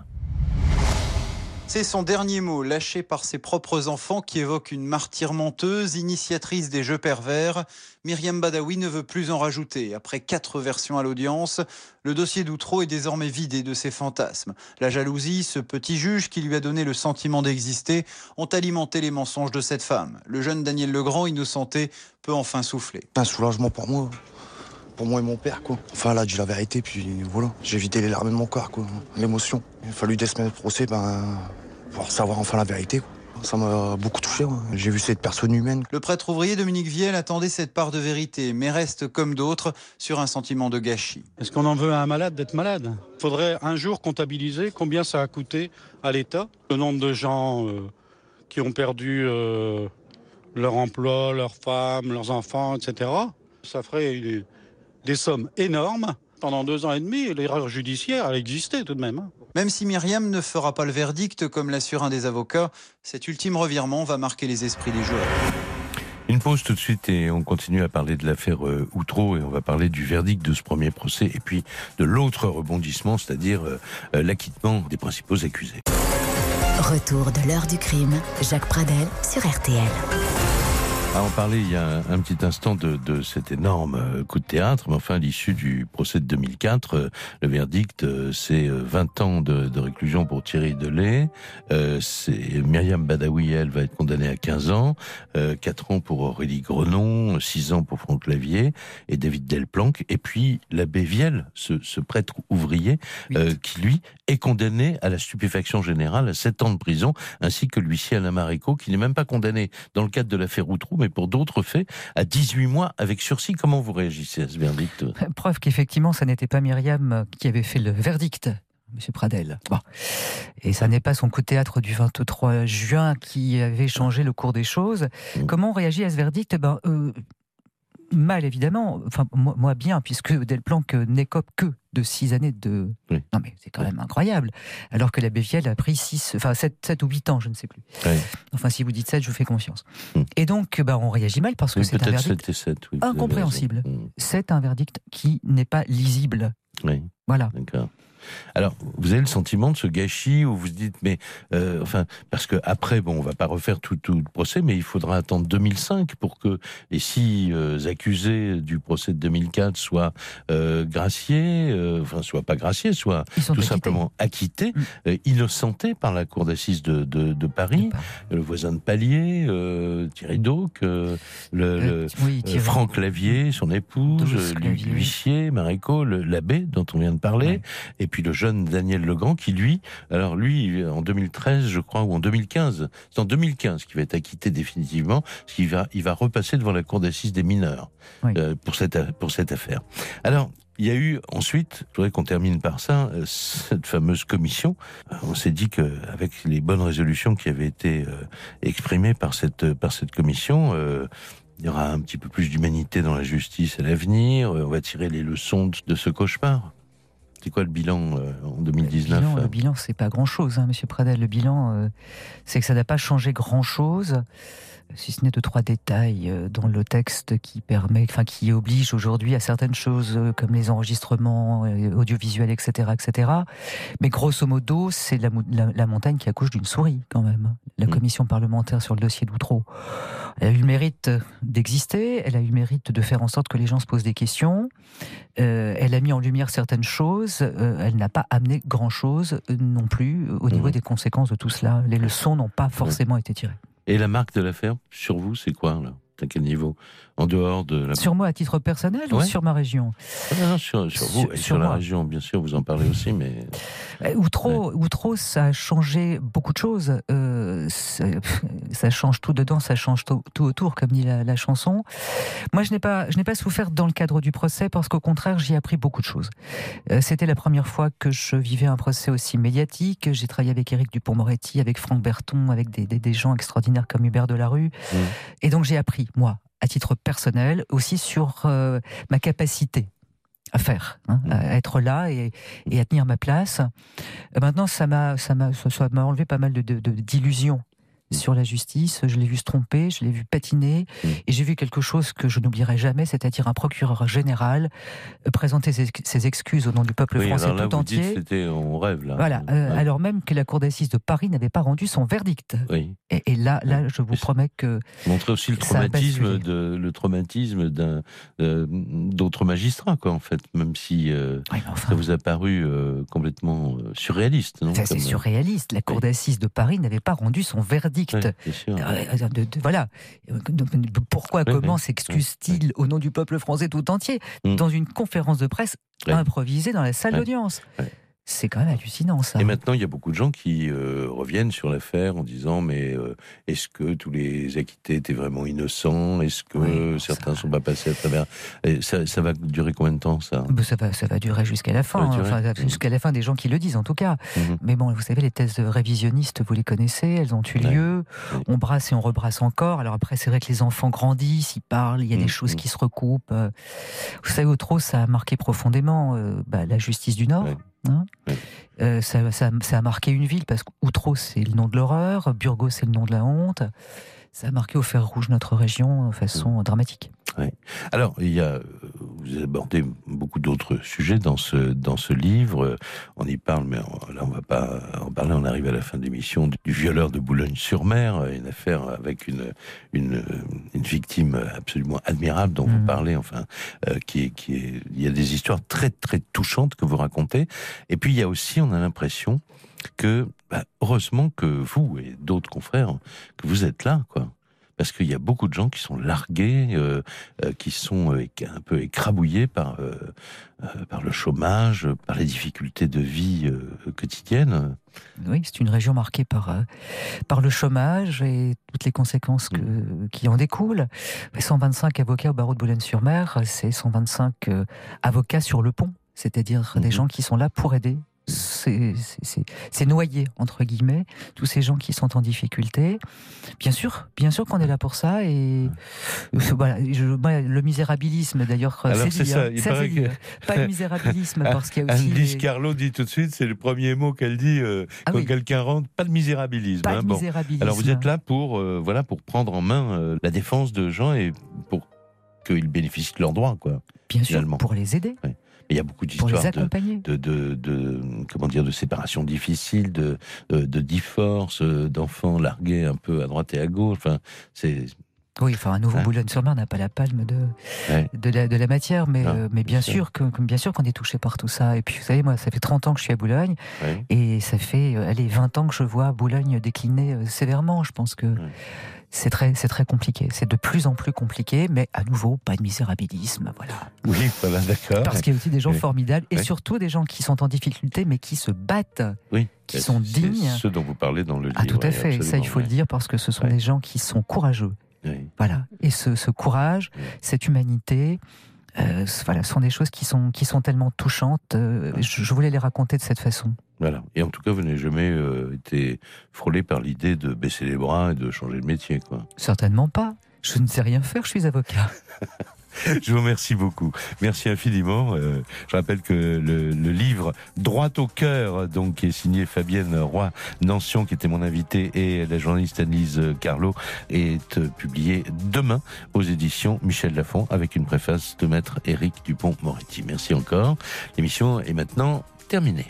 C'est son dernier mot, lâché par ses propres enfants, qui évoque une martyre menteuse, initiatrice des jeux pervers. Myriam Badawi ne veut plus en rajouter. Après quatre versions à l'audience, le dossier d'Outreau est désormais vidé de ses fantasmes. La jalousie, ce petit juge qui lui a donné le sentiment d'exister, ont alimenté les mensonges de cette femme. Le jeune Daniel Legrand, innocenté, peut enfin souffler. Un soulagement pour moi pour moi et mon père, quoi. Enfin, là, a dit la vérité, puis voilà. J'ai vidé les larmes de mon corps, quoi. L'émotion. Il a fallu des semaines de procès, ben, pour savoir enfin la vérité, Ça m'a beaucoup touché. J'ai vu cette personne humaine. Le prêtre ouvrier Dominique Viel attendait cette part de vérité, mais reste comme d'autres sur un sentiment de gâchis. Est-ce qu'on en veut à un malade d'être malade? Il faudrait un jour comptabiliser combien ça a coûté à l'État, le nombre de gens euh, qui ont perdu euh, leur emploi, leurs femmes, leurs enfants, etc. Ça ferait une, des sommes énormes. Pendant deux ans et demi, l'erreur judiciaire, elle existait tout de même. Hein. Même si Myriam ne fera pas le verdict, comme l'assure un des avocats, cet ultime revirement va marquer les esprits des joueurs. Une pause tout de suite et on continue à parler de l'affaire euh, Outreau et on va parler du verdict de ce premier procès et puis de l'autre rebondissement, c'est-à-dire euh, euh, l'acquittement des principaux accusés. Retour de l'heure du crime, Jacques Pradel sur RTL. À en parler il y a un, petit instant de, de, cet énorme euh, coup de théâtre, mais enfin, à l'issue du procès de 2004, euh, le verdict, euh, c'est 20 ans de, de, réclusion pour Thierry Delay. c'est Myriam Badawi, elle, va être condamnée à 15 ans, 4 ans pour Aurélie Grenon, 6 ans pour Franck Lavier et David Delplanque, et puis l'abbé Vielle, ce, ce, prêtre ouvrier, qui, lui, est condamné à la stupéfaction générale à 7 ans de prison, ainsi que l'huissier Alain Maréco, qui n'est même pas condamné dans le cadre de l'affaire Outrou, mais pour d'autres faits, à 18 mois avec sursis. Comment vous réagissez à ce verdict? Preuve qu'effectivement, ça n'était pas Myriam qui avait fait le verdict. Monsieur Pradel. Bon. Et ça n'est pas son coup de théâtre du 23 juin qui avait changé le cours des choses. Mm. Comment on réagit à ce verdict? Ben, euh, Mal, évidemment. Enfin, moi, bien, puisque Delplanque n'écope que de six années de. Non, mais c'est quand même incroyable. Alors que la Bévielle a pris 6, enfin 7, ou 8 ans, je ne sais plus. Enfin, si vous dites 7, je vous fais confiance. Hmm. Et donc, bah, on réagit mal parce que c'est un verdict 7 incompréhensible. Hmm. C'est un verdict qui n'est pas lisible. Oui. Voilà. D'accord. Alors, vous avez le sentiment de ce gâchis où vous dites, mais euh, enfin, parce que après, bon, on va pas refaire tout, tout, le procès, mais il faudra attendre 2005 pour que les six euh, accusés du procès de 2004 soient euh, graciés, enfin, soient pas graciés, soient tout simplement acquittés, mm. Innocentés par la cour d'assises de, de, de, Paris, le voisin de Palier, Thierry Dauc, le, le Franck Lavier, son épouse, l'huissier, Maréco, l'abbé dont on vient de parler, et puis le jeune Daniel Legrand qui lui, alors lui en 2013 je crois ou en 2015, c'est en 2015 qu'il va être acquitté définitivement, parce qu'il va il va repasser devant la cour d'assises des mineurs euh, pour cette pour cette affaire. Alors il y a eu ensuite, je voudrais qu'on termine par ça, euh, cette fameuse commission. On s'est dit que avec les bonnes résolutions qui avaient été euh, exprimées par cette par cette commission, il y aura un petit peu plus d'humanité dans la justice à l'avenir. On va tirer les leçons de ce cauchemar. C'est quoi le bilan euh, en 2019 Le bilan, c'est pas grand-chose, hein, Monsieur Pradel. Le bilan, euh, c'est que ça n'a pas changé grand-chose si ce n'est deux trois détails euh, dans le texte qui permet, enfin qui oblige aujourd'hui à certaines choses euh, comme les enregistrements euh, audiovisuels, etc., etc. Mais grosso modo, c'est la, la, montagne qui accouche d'une souris quand même. La mmh. commission parlementaire sur le dossier d'Outreau, elle a eu le mérite d'exister, elle a eu le mérite de faire en sorte que les gens se posent des questions. Euh, elle a mis en lumière certaines choses, elle n'a pas amené grand-chose non plus au niveau Mhm. des conséquences de tout cela. Les leçons n'ont pas forcément été tirées. Et la marque de l'affaire, sur vous, c'est quoi, là À quel niveau? En dehors de la. Sur moi à titre personnel ou sur ma région? Ah, non, non, sur, sur vous Sur- et sur sur la région, bien sûr, vous en parlez aussi, mais. Euh, Outreau, Outreau, ça a changé beaucoup de choses. Euh, ça, change tout dedans, ça change tout, tout autour, comme dit la, la chanson. Moi, je n'ai pas, je n'ai pas souffert dans le cadre du procès parce qu'au contraire, j'y ai appris beaucoup de choses. Euh, C'était la première fois que je vivais un procès aussi médiatique. J'ai travaillé avec Éric Dupont-Moretti, avec Franck Berton, avec des, des- des gens extraordinaires comme Hubert Delarue. Et donc, j'ai appris, moi, à titre personnel, aussi sur euh, ma capacité à faire, hein, à être là et, et à tenir ma place. Maintenant, ça m'a, ça m'a, ça- m'a enlevé pas mal de- d'illusions sur la justice. Je l'ai vu se tromper, je l'ai vu patiner, et j'ai vu quelque chose que je n'oublierai jamais, c'est-à-dire un procureur général euh, présenter ses, ses excuses au nom du peuple Oui, français alors là, tout vous entier. c'était, on rêve, là. Voilà, euh, Ouais. alors même que la Cour d'assises de Paris n'avait pas rendu son verdict. Oui. Et, et là, là, je vous promets que Montrer aussi le traumatisme, de, le traumatisme d'un, euh, d'autres magistrats, quoi, en fait, même si euh, ça vous a paru euh, complètement euh, surréaliste, non Ça, c'est euh, surréaliste. La Cour d'assises de Paris n'avait pas rendu son verdict. Ouais. Euh, de- de- voilà. Euh, de- Pourquoi, comment s'excuse-t-il au nom du peuple français tout entier Mm. dans une conférence de presse improvisée dans la salle d'audience? C'est quand même hallucinant, ça. Et maintenant, il y a beaucoup de gens qui euh, reviennent sur l'affaire en disant mais euh, est-ce que tous les acquittés étaient vraiment innocents? Est-ce que certains ne sont pas passés à travers? Et ça, ça va durer combien de temps ça? Ben, ça, va, ça va durer jusqu'à la fin, durer. enfin, jusqu'à la fin des gens qui le disent en tout cas. Mhm. Mais bon, vous savez, les thèses révisionnistes, vous les connaissez, elles ont eu lieu. On brasse et on rebrasse encore. Alors après, c'est vrai que les enfants grandissent, ils parlent, il y a des choses qui se recoupent. Euh, Vous savez, au trop, ça a marqué profondément euh, bah, la justice du Nord. Hein. Euh, ça, ça- ça a marqué une ville parce qu'Outreau c'est le nom de l'horreur, Burgos c'est le nom de la honte. Ça a marqué au fer rouge notre région de façon dramatique. Ouais. Alors, il y a, euh, vous abordez beaucoup d'autres sujets dans ce, dans ce livre. On y parle, mais on- là, on va pas en parler. On arrive à la fin de l'émission du du violeur de Boulogne-sur-Mer, une affaire avec une, une, une victime absolument admirable dont vous parlez, enfin, euh, qui est, qui est, il y a des histoires très, très touchantes que vous racontez. Et puis, il y a aussi, on a l'impression que, bah, heureusement que vous et d'autres confrères, que vous êtes là, quoi parce qu'il y a beaucoup de gens qui sont largués, euh, euh, qui sont euh, un peu écrabouillés par par le chômage, par les difficultés de vie quotidiennes. Oui, c'est une région marquée par, par le chômage et toutes les conséquences que, qui en découlent. 125 avocats au barreau de Boulogne-sur-Mer, c'est 125 euh, avocats sur le pont, c'est-à-dire des gens qui sont là pour aider. C'est noyé, entre guillemets, tous ces gens qui sont en difficulté. Bien sûr, bien sûr qu'on est là pour ça. Et euh, voilà, je- moi, le misérabilisme, d'ailleurs, c'est ça, hein, il ça, paraît c'est dit, que-. Pas le misérabilisme, parce qu'il y a aussi... Anne-Lise les- Carlo dit tout de suite, c'est le premier mot qu'elle dit euh, Ah quand oui. quelqu'un rentre, pas de misérabilisme. Pas de hein, bon. misérabilisme. Alors vous êtes là pour euh, voilà pour prendre en main euh, la défense de gens et pour qu'ils bénéficient de leurs droits, quoi. Bien sûr, finalement. pour les aider. Ouais. Mais il y a beaucoup d'histoires de, de, de, de- comment dire de séparation difficile, de, de, de divorce, euh, d'enfants largués un peu à droite et à gauche. Enfin, c'est Oui, enfin, un nouveau. Boulogne-sur-Mer n'a pas la palme de, Ouais. de, la, de la matière, mais, Non, euh, mais bien sûr que- bien sûr qu'on est touché par tout ça. Et puis, vous savez, moi, ça fait 30 ans que je suis à Boulogne, Ouais. et ça fait, euh, allez, 20 ans que je vois Boulogne décliner euh, sévèrement. Je pense que c'est très, c'est très compliqué. C'est de plus en plus compliqué, mais à nouveau, pas de misérabilisme, voilà. oui, voilà, d'accord. Parce qu'il y a aussi des gens formidables, et surtout des gens qui sont en difficulté, mais qui se battent, Oui, qui sont dignes. Ce dont vous parlez dans le livre. Ah, tout à fait. Ça, il faut le dire parce que ce sont des gens qui sont courageux. Oui. Voilà. Et ce, ce courage, cette humanité, euh, ce- voilà, sont des choses qui sont, qui sont tellement touchantes. euh, je, je voulais les raconter de cette façon. Voilà. Et en tout cas, vous n'avez jamais euh, été frôlé par l'idée de baisser les bras et de changer de métier, quoi. Certainement pas. Je ne sais rien faire, je suis avocat. Je vous remercie beaucoup. Merci infiniment. Euh, je rappelle que le, livre Droit au cœur, donc qui est signé Fabienne Roy Nancion, qui était mon invitée, et la journaliste Annelise Carlo, est euh, publié demain aux éditions Michel Lafon avec une préface de maître Éric Dupont-Moretti. Merci encore. L'émission est maintenant terminée.